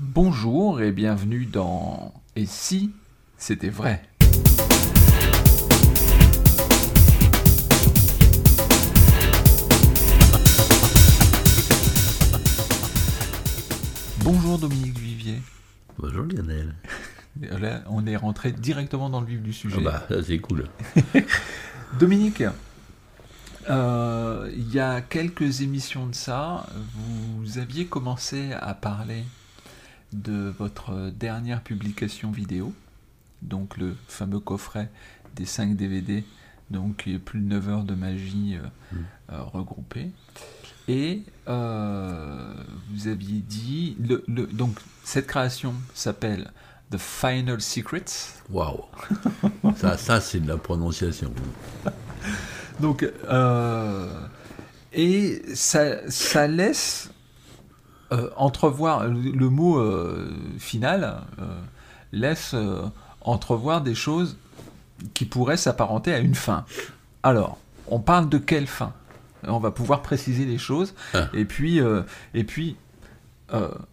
Bonjour et bienvenue dans Et si c'était vrai? Bonjour Dominique Vivier. Bonjour Lionel. Là, on est rentré directement dans le vif du sujet. Ah bah, c'est cool. Dominique, euh, il y a quelques émissions de ça, vous aviez commencé à parler de votre dernière publication vidéo, donc le fameux coffret des 5 DVD, donc il y a plus de 9 heures de magie euh, Mm. euh, regroupées. Et euh, vous aviez dit, le, le- donc cette création s'appelle The Final Secrets. Waouh. ça, ça c'est de la prononciation. Donc, euh, et ça, ça laisse euh, entrevoir, le, mot euh, final euh, laisse entrevoir des choses qui pourraient s'apparenter à une fin. Alors, on parle de quelle fin? On va pouvoir préciser les choses Ah. et puis, et puis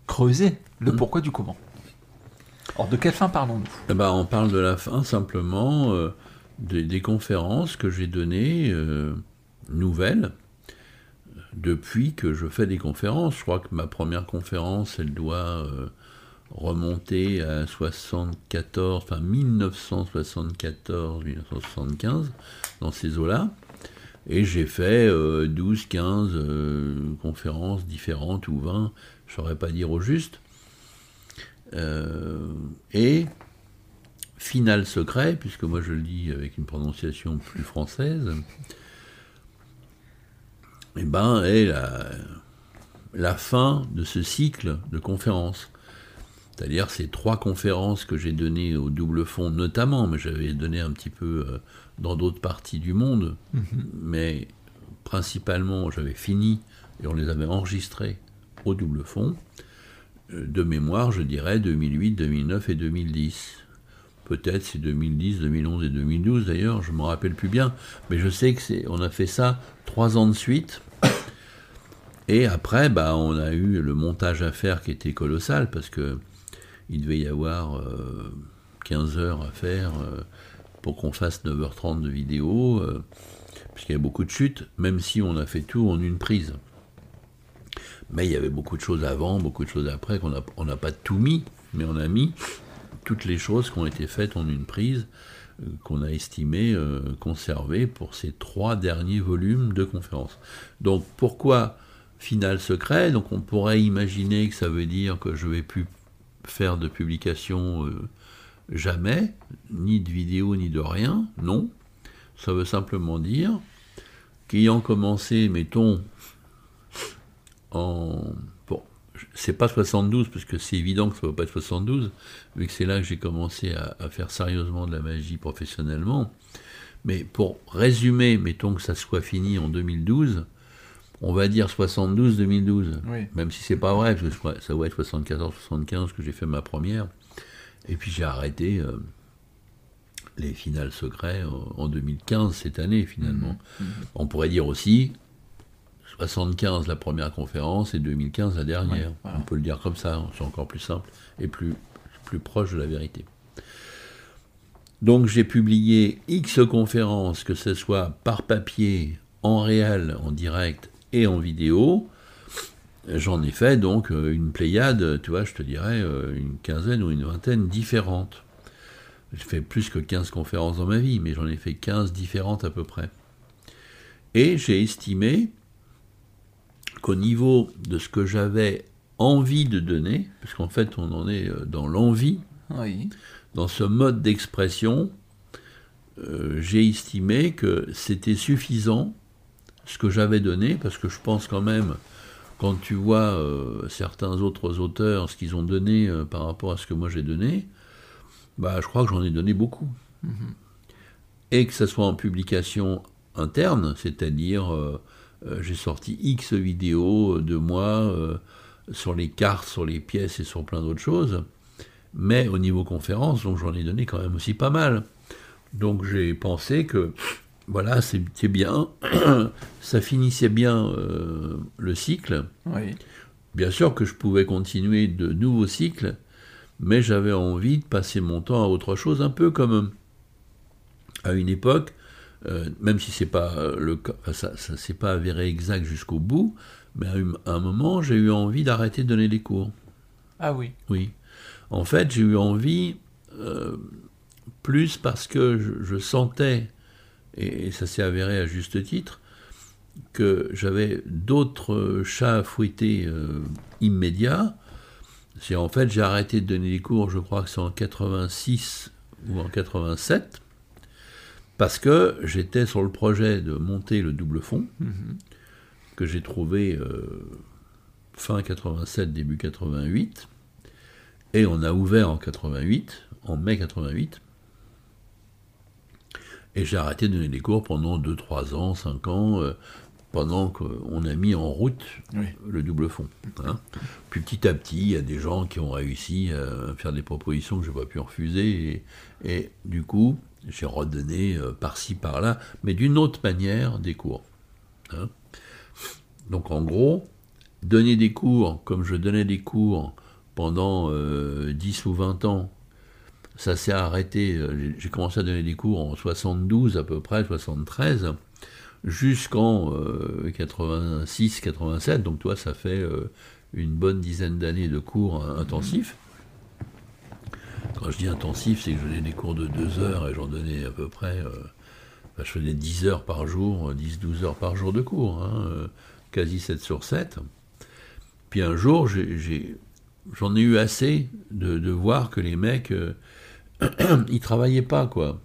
creuser le Mm. pourquoi du comment. Alors, de quelle fin parlons-nous? Eh ben, on parle de la fin simplement des, des conférences que j'ai données nouvelles depuis que je fais des conférences. Je crois que ma première conférence, elle doit euh, remonter à 74, enfin 1974, 1975, dans ces eaux-là. Et j'ai fait euh, 12, 15 euh, conférences différentes ou 20, je ne saurais pas dire au juste. Euh, et final secret, puisque moi je le dis avec une prononciation plus française, eh ben, est la, la fin de ce cycle de conférences. C'est-à-dire ces trois conférences que j'ai données au double fond notamment, mais j'avais donné un petit peu euh, dans d'autres parties du monde, mais principalement j'avais fini et on les avait enregistrées au double fond. Euh, De mémoire, je dirais 2008, 2009 et 2010. Peut-être c'est 2010, 2011 et 2012 d'ailleurs, je ne me rappelle plus bien, mais je sais que c'est, on a fait ça trois ans de suite. Et après, bah, on a eu le montage à faire qui était colossal parce que il devait y avoir euh, 15 heures à faire euh, pour qu'on fasse 9h30 de vidéo, euh, puisqu'il y a beaucoup de chutes, même si on a fait tout en une prise. Mais il y avait beaucoup de choses avant, beaucoup de choses après, qu'on n'a on n'a pas tout mis, mais on a mis toutes les choses qui ont été faites en une prise, euh, qu'on a estimé euh, pour ces trois derniers volumes de conférences. Donc pourquoi final secret? Donc on pourrait imaginer que ça veut dire que je vais plus faire de publication euh, jamais, ni de vidéo, ni de rien. Non. Ça veut simplement dire qu'ayant commencé, mettons, en. C'est pas 72, parce que c'est évident que ça ne va pas être 72, vu que c'est là que j'ai commencé à, à faire sérieusement de la magie professionnellement. Mais pour résumer, mettons que ça soit fini en 2012, on va dire 72-2012. Oui. Même si c'est pas vrai, parce que ça va être 74-75 que j'ai fait ma première. Et puis j'ai arrêté euh, les finales secrets en, en 2015, cette année finalement. On pourrait dire aussi 75 la première conférence et 2015 la dernière. Ouais, voilà. On peut le dire comme ça, c'est encore plus simple et plus, plus proche de la vérité. Donc j'ai publié X conférences, que ce soit par papier, en réel, en direct et en vidéo. J'en ai fait donc euh, une pléiade, tu vois, je te dirais euh, une quinzaine ou une vingtaine différentes. J'ai fait plus que 15 conférences dans ma vie, mais j'en ai fait 15 différentes à peu près. Et j'ai estimé qu'au niveau de ce que j'avais envie de donner, parce qu'en fait on en est euh, dans l'envie, Oui. dans ce mode d'expression, euh, j'ai estimé que c'était suffisant ce que j'avais donné, parce que je pense quand même, quand tu vois euh, certains autres auteurs, ce qu'ils ont donné euh, par rapport à ce que moi j'ai donné, bah, je crois que j'en ai donné beaucoup. Et que ce soit en publication interne, c'est-à-dire j'ai sorti X vidéos de moi euh, sur les cartes, sur les pièces et sur plein d'autres choses, mais au niveau conférence, donc j'en ai donné quand même aussi pas mal. Donc j'ai pensé que voilà, c'était bien, ça finissait bien euh, le cycle. Oui. Bien sûr que je pouvais continuer de nouveaux cycles, mais j'avais envie de passer mon temps à autre chose, un peu comme à une époque, euh, même si c'est pas euh, le ça, ça s'est pas avéré exact jusqu'au bout, mais à un moment j'ai eu envie d'arrêter de donner des cours. Ah oui. Oui. En fait, j'ai eu envie euh, plus parce que je, je sentais, et, et ça s'est avéré à juste titre, que j'avais d'autres chats à fouetter euh, immédiats. C'est en fait, j'ai arrêté de donner des cours, je crois que c'est en 86 ou en 87, parce que j'étais sur le projet de monter le double fond, que j'ai trouvé euh, fin 87, début 88, et on a ouvert en 88, en mai 88. Et j'ai arrêté de donner des cours pendant 2, 3 ans, 5 ans, euh, pendant qu'on a mis en route Oui. le double fond. hein. Puis petit à petit, il y a des gens qui ont réussi à faire des propositions que je n'ai pas pu refuser. Et, et du coup, j'ai redonné euh, par-ci, par-là, mais d'une autre manière, des cours. hein. Donc en gros, donner des cours comme je donnais des cours pendant euh, 10 ou 20 ans, ça s'est arrêté. euh, j'ai- commencé à donner des cours en 72 à peu près, 73 jusqu'en 86-87, donc toi ça fait euh, une bonne dizaine d'années de cours euh, intensifs. Quand je dis intensif, c'est que je donnais des cours de 2 heures et j'en donnais à peu près, euh, enfin, je faisais 10 heures par jour, 10-12 heures par jour de cours, hein, euh, quasi 7 sur 7. Puis un jour, j'en ai, eu assez de, de voir que les mecs, euh, ils travaillaient pas, quoi.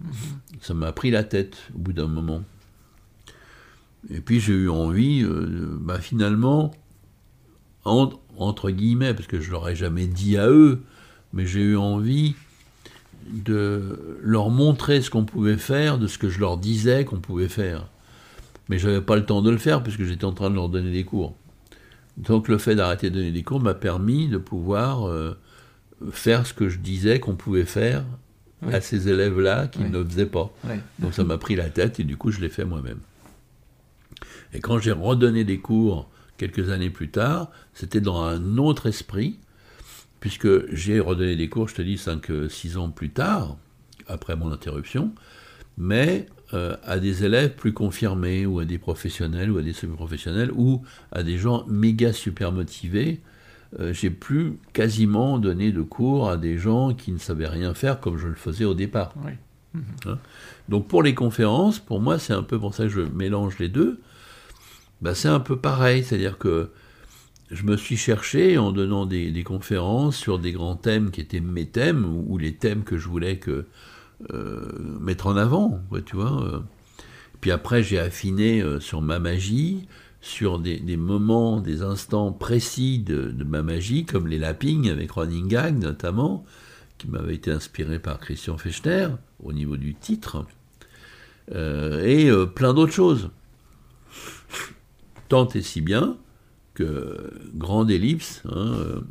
Ça m'a pris la tête au bout d'un moment. Et puis j'ai eu envie, euh, bah, finalement, en- entre guillemets, parce que je leur ai jamais dit à eux, mais j'ai eu envie de leur montrer ce qu'on pouvait faire, de ce que je leur disais qu'on pouvait faire. Mais j'avais pas le temps de le faire puisque j'étais en train de leur donner des cours. Donc le fait d'arrêter de donner des cours m'a permis de pouvoir euh, faire ce que je disais qu'on pouvait faire Oui. à ces élèves-là qui Oui. ne le faisaient pas. Oui. Donc ça m'a pris la tête et du coup je l'ai fait moi-même. Et quand j'ai redonné des cours quelques années plus tard, c'était dans un autre esprit, puisque j'ai redonné des cours, je te dis, 5-6 ans plus tard, après mon interruption, mais euh, à des élèves plus confirmés, ou à des professionnels, ou à des semi-professionnels, ou à des gens méga super motivés. Euh, j'ai plus quasiment donné de cours à des gens qui ne savaient rien faire comme je le faisais au départ. Oui. Donc pour les conférences, pour moi, c'est un peu pour ça que je mélange les deux. Bah, c'est un peu pareil, c'est-à-dire que je me suis cherché en donnant des, conférences sur des grands thèmes qui étaient mes thèmes ou, les thèmes que je voulais euh, mettre en avant, tu vois. euh. Puis après, j'ai affiné euh, sur ma magie, sur des, moments, des instants précis de, ma magie, comme les lappings avec Running Gag notamment, qui m'avait été inspiré par Christian Fechner au niveau du titre, et plein d'autres choses. Tant et si bien que grande ellipse, hein, euh,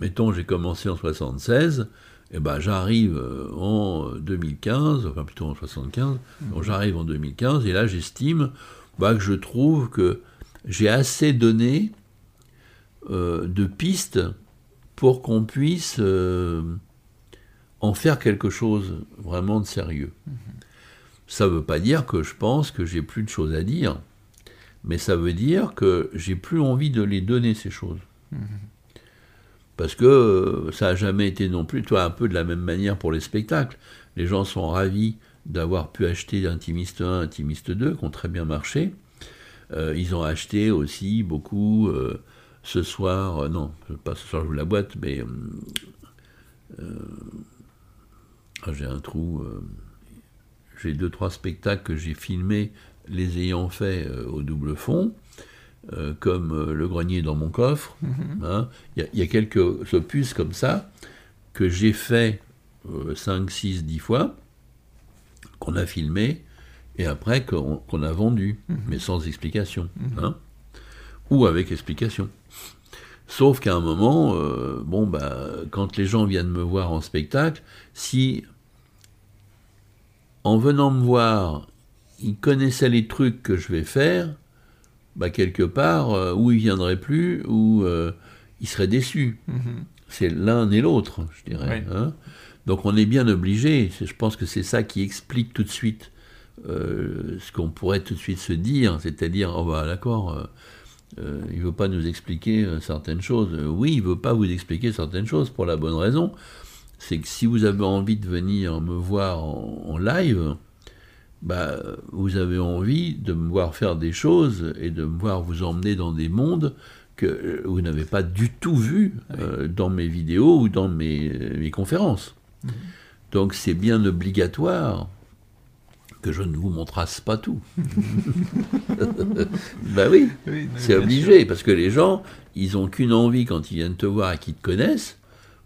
mettons j'ai commencé en 76, et ben j'arrive euh, en 2015, enfin plutôt en 75, donc j'arrive en 2015 et là j'estime bah, que je trouve que j'ai assez donné euh, de pistes pour qu'on puisse euh, en faire quelque chose vraiment de sérieux. Ça ne veut pas dire que je pense que j'ai plus de choses à dire, mais ça veut dire que j'ai plus envie de les donner ces choses. Parce que euh, ça n'a jamais été non plus, toi, un peu de la même manière pour les spectacles. Les gens sont ravis d'avoir pu acheter Intimiste 1, Intimiste 2, qui ont très bien marché. Euh, ils ont acheté aussi beaucoup euh, ce soir, euh, non, pas ce soir, je vous la boîte, mais ah, j'ai un trou. j'ai deux, trois spectacles que j'ai filmés, les ayant fait euh, au double fond, euh, comme euh, Le grenier dans mon coffre. hein. Il y, a- il y a quelques opus comme ça que j'ai fait 5, 6, 10 fois, qu'on a filmé, et après qu'on a vendu, mais sans explication. hein. Ou avec explication. Sauf qu'à un moment, bon, bah, quand les gens viennent me voir en spectacle, si en venant me voir, ils connaissaient les trucs que je vais faire, bah, quelque part, euh, ou il viendrait plus, ou euh, il serait déçu. Mhm. C'est l'un et l'autre, je dirais. Oui. hein. Donc on est bien obligé, je pense que c'est ça qui explique tout de suite euh, ce qu'on pourrait tout de suite se dire, c'est-à-dire, oh bah d'accord, euh, il ne veut pas nous expliquer certaines choses. Oui, il ne veut pas vous expliquer certaines choses pour la bonne raison, c'est que si vous avez envie de venir me voir en, en live, bah, vous avez envie de me voir faire des choses et de me voir vous emmener dans des mondes que euh, vous n'avez pas du tout vu euh, dans mes vidéos ou dans mes, mes conférences. Donc c'est bien obligatoire que je ne vous montrasse pas tout. bah oui, c'est obligé, parce que les gens, ils ont qu'une envie quand ils viennent te voir et qu'ils te connaissent,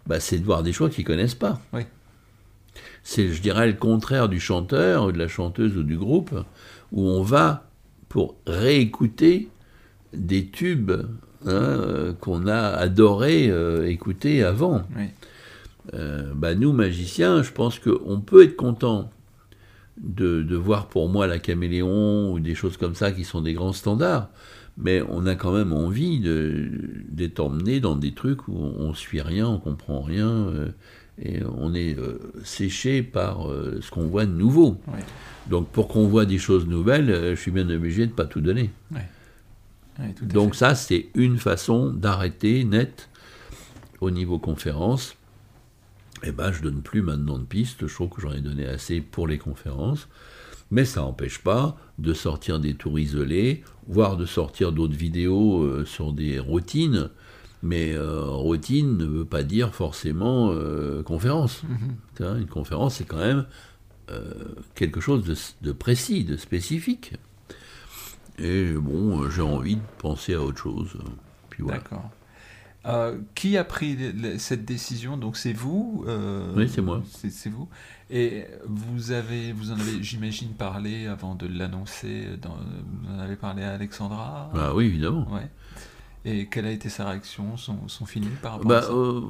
bah, c'est de voir des choses qu'ils connaissent pas. Oui. C'est, je dirais, le contraire du chanteur, ou de la chanteuse ou du groupe, où on va pour réécouter des tubes hein, euh, qu'on a adoré euh, écouter avant. Oui. Euh, bah, nous, magiciens, je pense qu'on peut être content de, de voir pour moi la caméléon ou des choses comme ça qui sont des grands standards, mais on a quand même envie de- d'être emmené dans des trucs où on, on suit rien, on comprend rien, euh, et on est euh, séché par euh, ce qu'on voit de nouveau. Oui. Donc pour qu'on voit des choses nouvelles, euh, je suis bien obligé de pas tout donner. Oui, tout à Donc fait. ça, c'est une façon d'arrêter net au niveau conférence. Eh ben, je donne plus maintenant de pistes. Je trouve que j'en ai donné assez pour les conférences. Mais ça n'empêche pas de sortir des tours isolés, voire de sortir d'autres vidéos sur des routines. Mais euh, routine ne veut pas dire forcément euh, conférence. Mhm. Une conférence, c'est quand même euh, quelque chose de, de précis, de spécifique. Et bon, j'ai envie de penser à autre chose. Puis voilà. D'accord. Euh, qui a pris cette décision? Donc c'est vous euh, Oui, c'est moi. C'est vous. Et vous avez, vous en avez, j'imagine, parlé avant de l'annoncer. Vous en avez parlé à Alexandra? Ah oui, évidemment. Ouais. Et quelle a été sa réaction, son, son feeling par rapport Bah, à ça euh,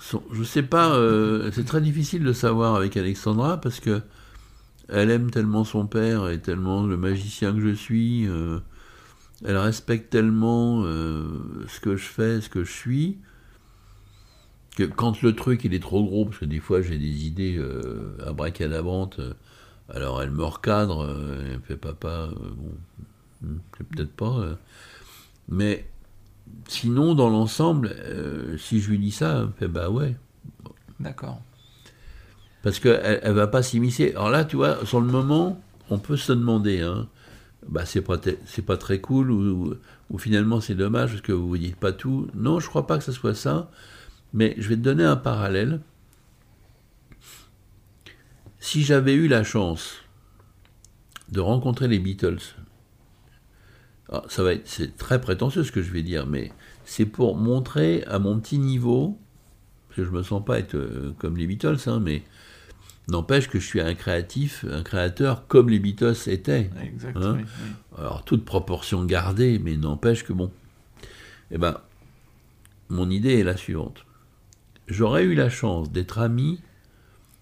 son- je sais pas, euh, c'est très difficile de savoir avec Alexandra parce que elle aime tellement son père et tellement le magicien que je suis. euh, elle respecte tellement euh, ce que je fais, ce que je suis, que quand le truc il est trop gros, parce que des fois j'ai des idées abracadabrantes, euh, alors elle me recadre, elle me fait papa, bon, hmm, peut-être pas. mais sinon, dans l'ensemble, euh, si je lui dis ça, elle me fait bah ouais. D'accord. Parce qu'elle elle va pas s'immiscer. Alors là, tu vois, sur le moment, on peut se demander, hein, bah c'est pas, te- c'est pas très cool, ou, ou- ou finalement c'est dommage parce que vous vous dites pas tout. Non, je crois pas que ce soit ça, mais je vais te donner un parallèle. Si j'avais eu la chance de rencontrer les Beatles, alors, ça va être, c'est très prétentieux ce que je vais dire, mais c'est pour montrer à mon petit niveau, parce que je me sens pas être euh, comme les Beatles, hein, mais n'empêche que je suis un créatif, un créateur comme les Beatles étaient. Exact. Hein oui, oui. Alors, toute proportion gardée, mais n'empêche que bon. Eh ben, mon idée est la suivante. J'aurais eu la chance d'être ami,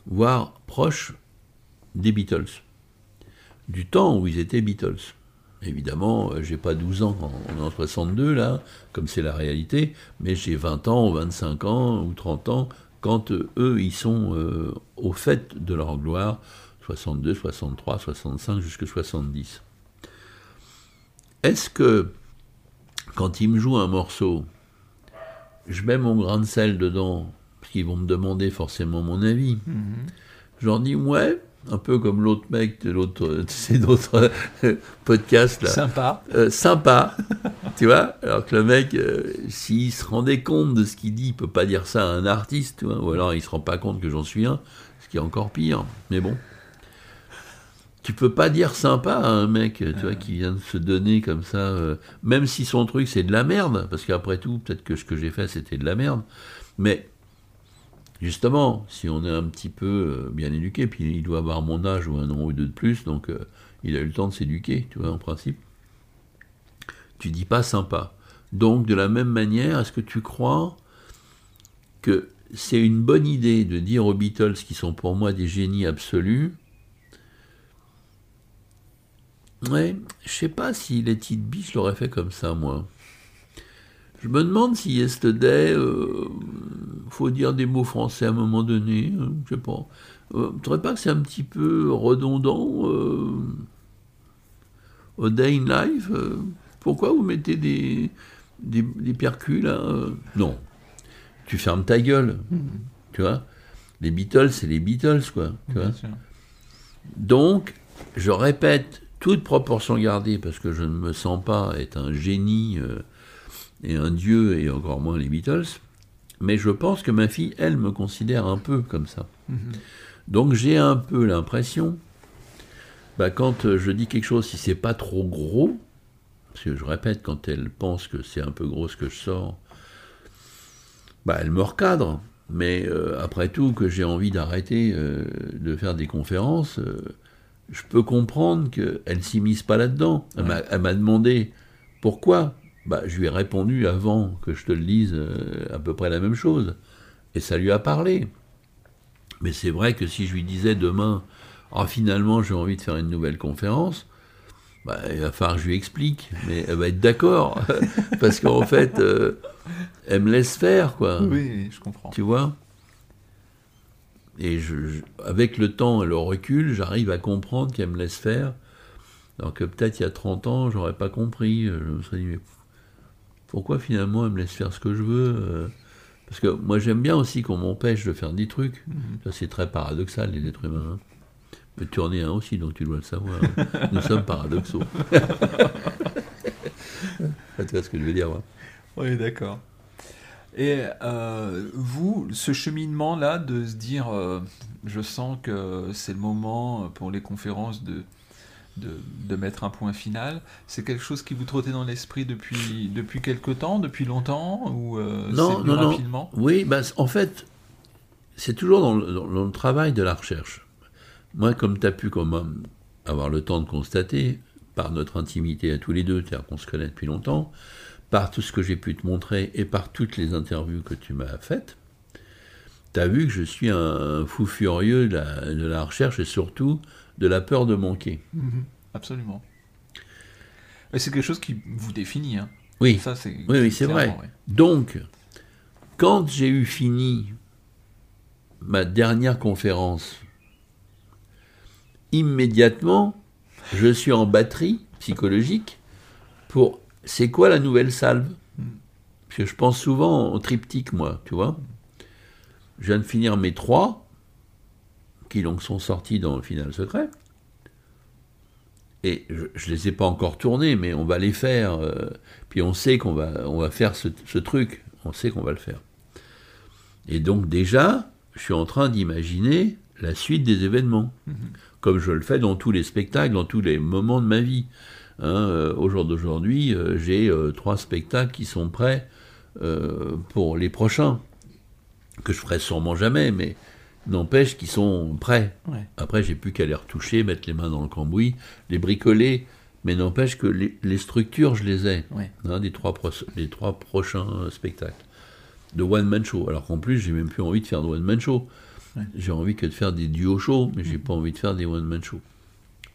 voire proche des Beatles. Du temps où ils étaient Beatles. Évidemment, euh, j'ai pas 12 ans, on est en 62 là, comme c'est la réalité, mais j'ai 20 ans, 25 ans ou 30 ans quand euh, eux, ils sont euh, au fait de leur gloire, 62, 63, 65, jusque 70. Est-ce que, quand ils me jouent un morceau, je mets mon grain de sel dedans, parce qu'ils vont me demander forcément mon avis, je leur dis ouais, un peu comme l'autre mec de l'autre, euh, tu sais, d'autres euh, podcasts là. Sympa. Euh, sympa, tu vois. Alors que le mec, euh, s'il se rendait compte de ce qu'il dit, il peut pas dire ça à un artiste, tu vois, ou alors il se rend pas compte que j'en suis un, ce qui est encore pire. Mais bon, tu peux pas dire sympa à un mec, tu vois, qui vient de se donner comme ça, euh, même si son truc c'est de la merde, parce qu'après tout, peut-être que ce que j'ai fait c'était de la merde, mais Justement, si on est un petit peu euh, bien éduqué, puis il doit avoir mon âge ou un an ou deux de plus, donc euh, il a eu le temps de s'éduquer, tu vois, en principe. Tu dis pas sympa. Donc, de la même manière, est-ce que tu crois que c'est une bonne idée de dire aux Beatles, qui sont pour moi des génies absolus, Ouais, je sais pas si les It Be, je l'aurais fait comme ça, moi. Je me demande si Yesterday, euh, faut dire des mots français à un moment donné, hein, je sais pas. Euh, tu trouves pas que c'est un petit peu redondant euh, au Day in Life euh, Pourquoi vous mettez des, des, des percus là euh? Non. Tu fermes ta gueule. Tu vois Les Beatles, c'est les Beatles, quoi. Tu vois Bien sûr. donc, je répète, toute proportion gardée, parce que je ne me sens pas être un génie euh, et un dieu, et encore moins les Beatles, mais je pense que ma fille, elle, me considère un peu comme ça. Mhm. Donc j'ai un peu l'impression, bah, quand euh, je dis quelque chose, si c'est pas trop gros, parce que je répète, quand elle pense que c'est un peu gros ce que je sors, bah, elle me recadre. Mais euh, après tout, que j'ai envie d'arrêter euh, de faire des conférences, euh, je peux comprendre qu'elle s'immisce pas là-dedans. Elle m'a demandé pourquoi. Bah, je lui ai répondu avant que je te le dise euh, à peu près la même chose. Et ça lui a parlé. Mais c'est vrai que si je lui disais demain, ah, finalement j'ai envie de faire une nouvelle conférence, bah, il va falloir que je lui explique. Mais elle va être d'accord. Parce qu'en fait, euh, elle me laisse faire, quoi. Oui, oui, je comprends. Tu vois? Et je, je- avec le temps et le recul, j'arrive à comprendre qu'elle me laisse faire. Alors que peut-être il y a 30 ans, j'aurais pas compris. Je me serais dit, mais pourquoi finalement elle me laisse faire ce que je veux euh Parce que moi j'aime bien aussi qu'on m'empêche de faire des trucs. Ça c'est très paradoxal, les êtres humains. hein. Mais tu en es un aussi, donc tu dois le savoir. Nous sommes paradoxaux. tu vois ce que je veux dire Oui, d'accord. Et euh, vous, ce cheminement-là, de se dire, euh, je sens que c'est le moment pour les conférences de, de, de mettre un point final, c'est quelque chose qui vous trottait dans l'esprit depuis, depuis quelque temps, depuis longtemps, ou euh, Non, non, non. rapidement? Oui, bah, en fait, c'est toujours dans le, dans le travail de la recherche. Moi, comme tu as pu comme homme avoir le temps de constater, par notre intimité à tous les deux, c'est-à-dire qu'on se connaît depuis longtemps, par tout ce que j'ai pu te montrer et par toutes les interviews que tu m'as faites, tu as vu que je suis un fou furieux de la, de la recherche et surtout de la peur de manquer. Mhm. Absolument. Et c'est quelque chose qui vous définit. Hein. Oui, Ça, c'est Oui, oui, c'est vrai. ouais. Donc, quand j'ai eu fini ma dernière conférence, immédiatement, je suis en batterie psychologique pour c'est quoi la nouvelle salve? Parce que je pense souvent au triptyque, moi, tu vois. Je viens de finir mes trois, qui donc sont sortis dans le final secret. Et je ne les ai pas encore tournés, mais on va les faire. euh, puis on sait qu'on va, on va faire ce, ce truc. On sait qu'on va le faire. Et donc déjà, je suis en train d'imaginer la suite des événements. Comme je le fais dans tous les spectacles, dans tous les moments de ma vie. Hein, euh, au jour d'aujourd'hui, euh, j'ai trois spectacles qui sont prêts pour les prochains. Que je ferai sûrement jamais, mais n'empêche qu'ils sont prêts. Ouais. Après, j'ai plus qu'à les retoucher, mettre les mains dans le cambouis, les bricoler, mais n'empêche que les, les structures, je les ai, Ouais. hein, des, trois pro- trois prochains euh, spectacles. De one-man show. Alors qu'en plus, j'ai même plus envie de faire de one-man show. Ouais. J'ai envie que de faire des duo shows, mais j'ai pas envie de faire des one-man show.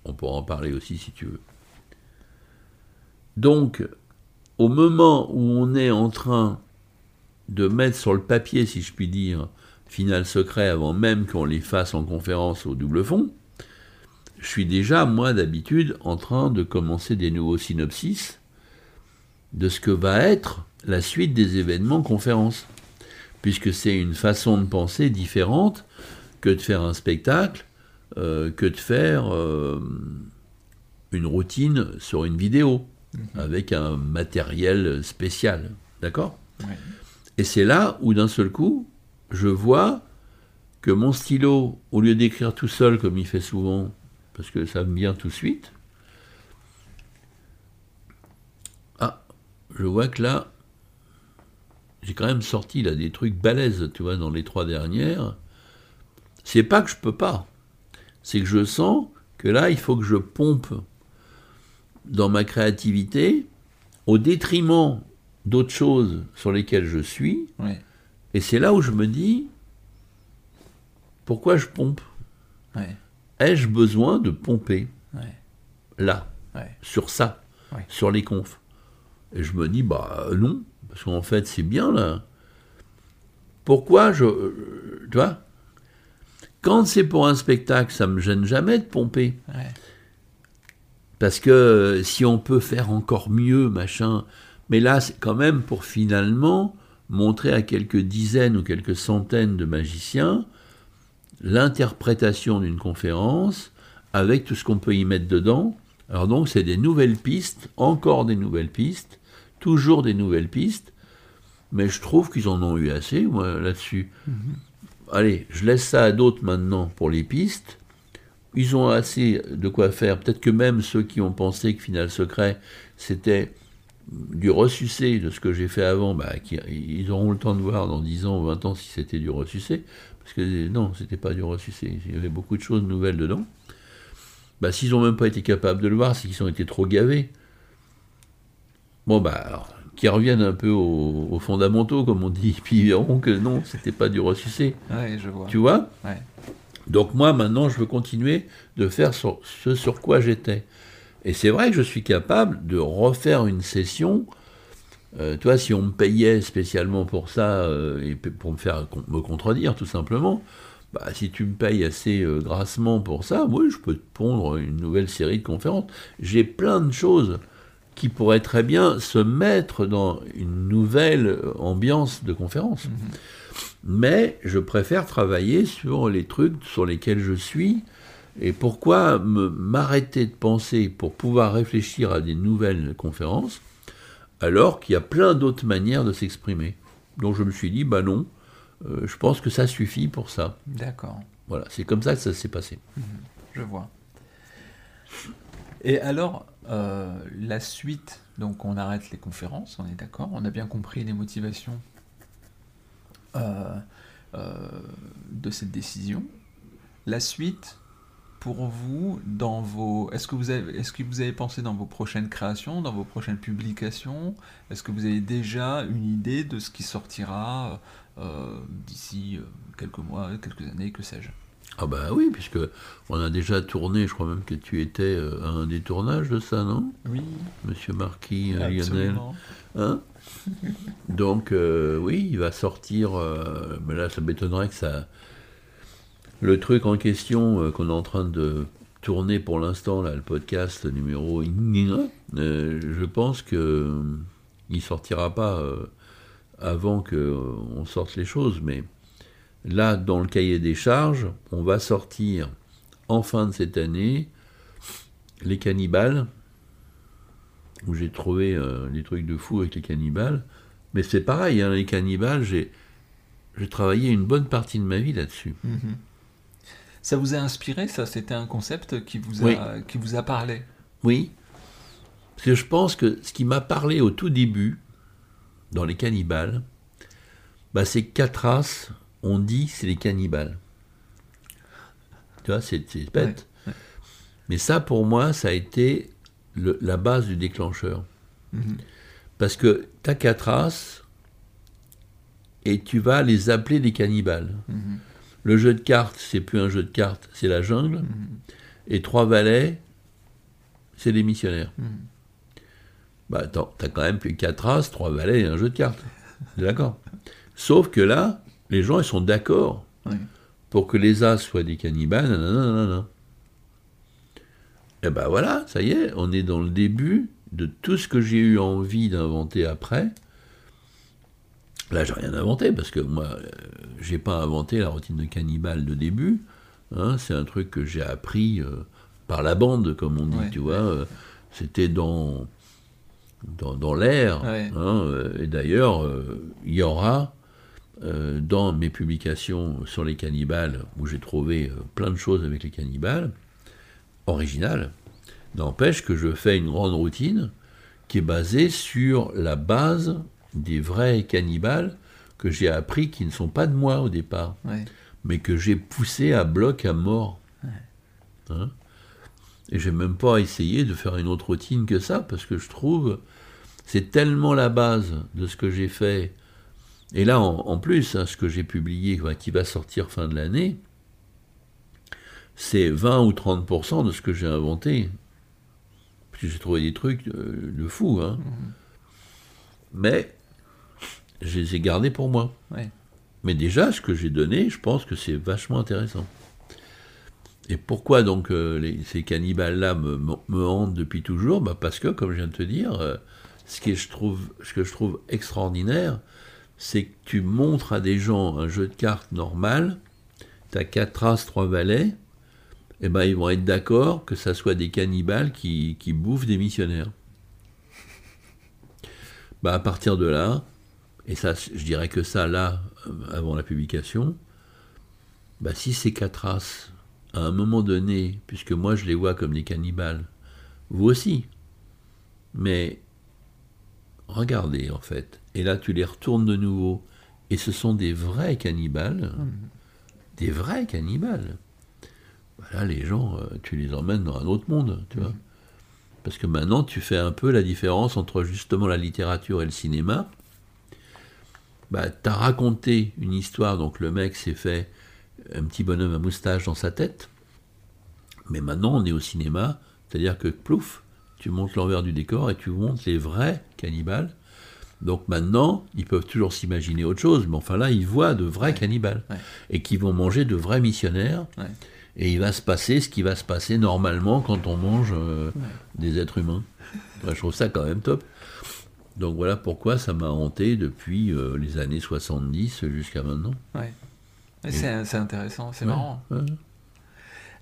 On pourra en parler aussi si tu veux. Donc, au moment où on est en train de mettre sur le papier, si je puis dire, final secret avant même qu'on les fasse en conférence au double fond, je suis déjà, moi d'habitude, en train de commencer des nouveaux synopsis de ce que va être la suite des événements conférences. Puisque c'est une façon de penser différente que de faire un spectacle, euh, que de faire euh, une routine sur une vidéo, avec un matériel spécial. D'accord? Ouais. et c'est là où d'un seul coup, je vois que mon stylo, au lieu d'écrire tout seul comme il fait souvent, parce que ça me vient tout de suite, ah, je vois que là, j'ai quand même sorti là des trucs balèzes, tu vois, dans les trois dernières. C'est pas que je peux pas, c'est que je sens que là, il faut que je pompe dans ma créativité au détriment d'autres choses sur lesquelles je suis. Et c'est là où je me dis, pourquoi je pompe? Ouais. Ai-je besoin de pomper? Ouais. là Ouais. sur ça, sur les confs. Et je me dis, bah non, parce qu'en fait, c'est bien là. Pourquoi je. euh, Tu vois? Quand c'est pour un spectacle, ça me gêne jamais de pomper. Parce que euh, si on peut faire encore mieux, machin. Mais là, c'est quand même pour finalement montrer à quelques dizaines ou quelques centaines de magiciens l'interprétation d'une conférence avec tout ce qu'on peut y mettre dedans. Alors donc, c'est des nouvelles pistes, encore des nouvelles pistes, toujours des nouvelles pistes. Mais je trouve qu'ils en ont eu assez, moi, là-dessus. Allez, je laisse ça à d'autres maintenant pour les pistes. Ils ont assez de quoi faire. Peut-être que même ceux qui ont pensé que Final Secret, c'était du ressucé de ce que j'ai fait avant, bah, qui- ils auront le temps de voir dans 10 ans ou 20 ans si c'était du ressucé. Parce que non, c'était pas du ressucé. Il y avait beaucoup de choses nouvelles dedans. Bah, s'ils ont même pas été capables de le voir, c'est qu'ils ont été trop gavés. Bon, bah, alors, qu'ils reviennent un peu aux, aux fondamentaux, comme on dit, puis ils verront que non, c'était pas du ressucé. Ouais, je vois. Tu vois? Ouais. donc moi, maintenant, je veux continuer de faire sur- ce sur quoi j'étais. Et c'est vrai que je suis capable de refaire une session. Euh, toi, si on me payait spécialement pour ça, euh, et pour me faire me contredire, tout simplement, bah, si tu me payes assez euh, grassement pour ça, oui, je peux te pondre une nouvelle série de conférences. J'ai plein de choses qui pourraient très bien se mettre dans une nouvelle ambiance de conférence mais je préfère travailler sur les trucs sur lesquels je suis. Et pourquoi m'arrêter de penser pour pouvoir réfléchir à des nouvelles conférences alors qu'il y a plein d'autres manières de s'exprimer? Donc je me suis dit, bah non, euh, je pense que ça suffit pour ça. D'accord. Voilà, c'est comme ça que ça s'est passé. Je vois. Et alors, euh, la suite, donc on arrête les conférences, on est d'accord, on a bien compris les motivations euh, de cette décision. La suite, pour vous, dans vos, est-ce que vous avez, est-ce que vous avez pensé dans vos prochaines créations, dans vos prochaines publications, est-ce que vous avez déjà une idée de ce qui sortira euh, d'ici euh, quelques mois, quelques années, que sais-je? Ah bah oui, puisque on a déjà tourné, je crois même que tu étais euh, à un des tournages de ça, non? Oui, Monsieur Marquis, euh, Lionel absolument. Hein? Donc euh, oui, il va sortir. euh, mais là, ça m'étonnerait que ça. Le truc en question euh, qu'on est en train de tourner pour l'instant, là, le podcast numéro, euh, je pense que euh, sortira pas euh, avant que euh, sorte les choses. Mais là, dans le cahier des charges, on va sortir en fin de cette année les cannibales où j'ai trouvé des trucs de fou avec les cannibales. Mais c'est pareil, hein, les cannibales, j'ai, travaillé une bonne partie de ma vie là-dessus. Mhm. Ça vous a inspiré, ça? C'était un concept qui vous a, Oui. qui vous a parlé? Oui. Parce que je pense que ce qui m'a parlé au tout début, dans les cannibales, bah, c'est quatre races, on dit c'est les cannibales. Tu vois, c'est, bête. Ouais, Mais ça, pour moi, ça a été le- la base du déclencheur. Mhm. Parce que tu as quatre races et tu vas les appeler des cannibales. Mhm. Le jeu de cartes, c'est plus un jeu de cartes, c'est la jungle. Mhm. Et trois valets, c'est les missionnaires. Mhm. Bah attends, t'as quand même plus quatre races, trois valets et un jeu de cartes. T'es D'accord? Sauf que là, les gens, ils sont d'accord Oui. pour que les as soient des cannibales, nanana, nanana. Et ben voilà, ça y est, on est dans le début de tout ce que j'ai eu envie d'inventer après. Là, j'ai rien inventé parce que moi, euh, j'ai pas inventé la routine de cannibale de début. hein, c'est un truc que j'ai appris euh, par la bande, comme on dit, Ouais, tu vois. euh, C'était dans dans, dans l'air. Ouais. hein, euh, et d'ailleurs, il y aura dans mes publications sur les cannibales, où j'ai trouvé plein de choses avec les cannibales, originales, n'empêche que je fais une grande routine qui est basée sur la base des vrais cannibales que j'ai appris qui ne sont pas de moi au départ, Ouais. mais que j'ai poussé à bloc à mort. Hein? Et j'ai même pas essayé de faire une autre routine que ça, parce que je trouve c'est tellement la base de ce que j'ai fait. Et là, en, en plus, hein, ce que j'ai publié, qui va sortir fin de l'année, c'est 20 ou 30% de ce que j'ai inventé. que j'ai trouvé des trucs de, de fou. Hein. Mais je les ai gardés pour moi. Ouais. Mais déjà, ce que j'ai donné, je pense que c'est vachement intéressant. Et pourquoi donc euh, les- ces cannibales-là me, me- me hantent depuis toujours? Bah Parce que, comme je viens de te dire, euh, ce, qui est- je trouve, ce que je trouve extraordinaire, c'est que tu montres à des gens un jeu de cartes normal, tu as quatre as, trois valets, et ben ils vont être d'accord que ça soit des cannibales qui, qui bouffent des missionnaires. Bah, à partir de là, et ça, je dirais que ça, là, euh, avant la publication, bah, si ces quatre races, à un moment donné, puisque moi je les vois comme des cannibales, vous aussi, mais regardez en fait, et là tu les retournes de nouveau, et ce sont des vrais cannibales, des vrais cannibales. Bah là, les gens, euh, tu les emmènes dans un autre monde, tu vois. Parce que maintenant, tu fais un peu la différence entre justement la littérature et le cinéma. Bah, t'as raconté une histoire, donc le mec s'est fait un petit bonhomme à moustache dans sa tête. Mais maintenant, on est au cinéma, c'est-à-dire que plouf, tu montes l'envers du décor et tu montres les vrais cannibales. Donc maintenant, ils peuvent toujours s'imaginer autre chose, mais enfin là, ils voient de vrais cannibales ouais. et qui vont manger de vrais missionnaires. Ouais. Et il va se passer ce qui va se passer normalement quand on mange euh, des êtres humains. Je trouve ça quand même top. Donc voilà pourquoi ça m'a hanté depuis euh, les années 70 jusqu'à maintenant. Ouais. C'est c'est intéressant, c'est Ouais, marrant. ouais.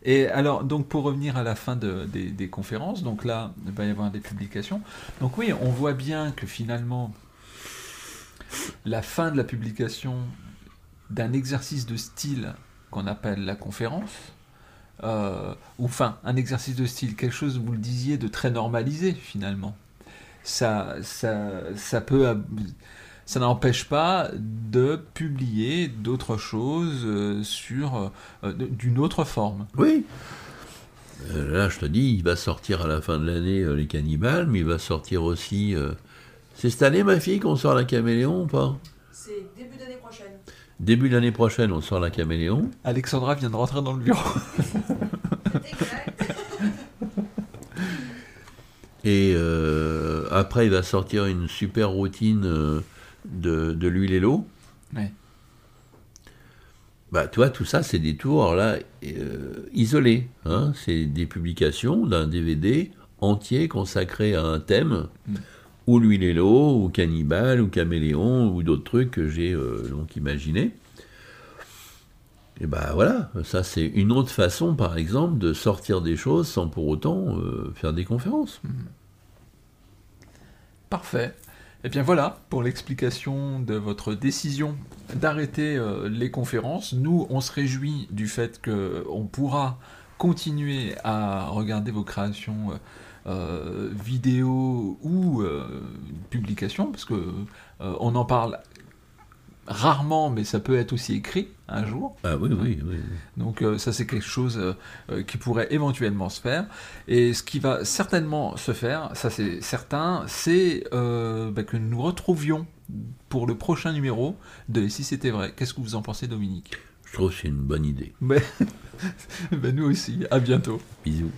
Et alors, donc pour revenir à la fin de- des, des conférences, donc là, il va y avoir des publications. Donc oui, on voit bien que finalement, la fin de la publication d'un exercice de style qu'on appelle la conférence, euh, ou enfin, un exercice de style, quelque chose, vous le disiez, de très normalisé finalement. Ça, ça, ça peut... Ça n'empêche pas de publier d'autres choses euh, sur euh, d'une autre forme. Oui. Euh, là, je te dis, il va sortir à la fin de l'année euh, Les Cannibales, mais il va sortir aussi. euh, C'est cette année, ma fille, qu'on sort La Caméléon ou pas? C'est début d'année prochaine. Début de l'année prochaine, on sort La Caméléon. Alexandra vient de rentrer dans le bureau. Exact. Et euh, après, il va sortir une super routine euh, de, de l'huile et l'eau. Ouais. Bah, tu vois, tout ça, c'est des tours là euh, isolés. Hein c'est des publications d'un DVD entier consacré à un thème, Mm. ou l'huile et l'eau, ou cannibale, ou caméléon, ou d'autres trucs que j'ai euh, donc imaginés. Et bah voilà, ça c'est une autre façon, par exemple, de sortir des choses sans pour autant euh, faire des conférences. Parfait. Et bien voilà pour l'explication de votre décision d'arrêter euh, les conférences. Nous, on se réjouit du fait qu'on pourra continuer à regarder vos créations euh, euh, vidéo ou euh, publications, parce que euh, on en parle rarement, mais ça peut être aussi écrit un jour. Ah oui, oui, oui. Donc euh, ça c'est quelque chose euh, euh, qui pourrait éventuellement se faire. Et ce qui va certainement se faire, ça c'est certain, c'est euh, bah, que nous nous retrouvions pour le prochain numéro de Et si c'était vrai. Qu'est-ce que vous en pensez Dominique? Je trouve que c'est une bonne idée. Mais bah, nous aussi, à bientôt. Bisous.